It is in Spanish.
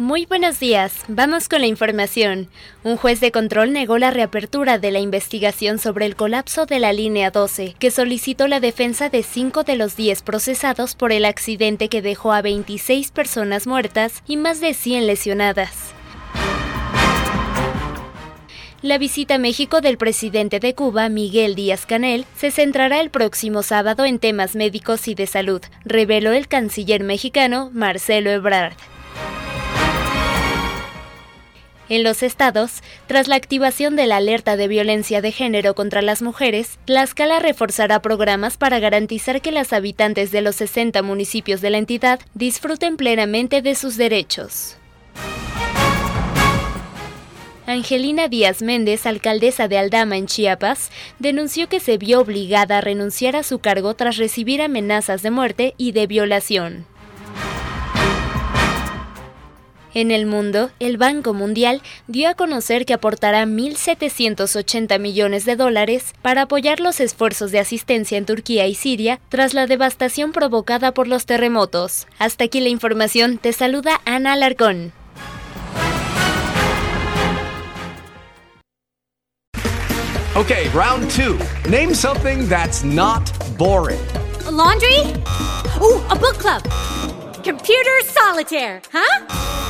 Muy buenos días. Vamos con la información. Un juez de control negó la reapertura de la investigación sobre el colapso de la línea 12, que solicitó la defensa de cinco de los 10 procesados por el accidente que dejó a 26 personas muertas y más de 100 lesionadas. La visita a México del presidente de Cuba, Miguel Díaz Canel, se centrará el próximo sábado en temas médicos y de salud, reveló el canciller mexicano Marcelo Ebrard. En los estados, tras la activación de la alerta de violencia de género contra las mujeres, Tlaxcala reforzará programas para garantizar que las habitantes de los 60 municipios de la entidad disfruten plenamente de sus derechos. Angelina Díaz Méndez, alcaldesa de Aldama en Chiapas, denunció que se vio obligada a renunciar a su cargo tras recibir amenazas de muerte y de violación. En el mundo, el Banco Mundial dio a conocer que aportará 1.780 millones de dólares para apoyar los esfuerzos de asistencia en Turquía y Siria tras la devastación provocada por los terremotos. Hasta aquí la información, te saluda Ana Alarcón. Okay, round two. Name something that's not boring. A laundry? Ooh, a book club. Computer solitaire, huh?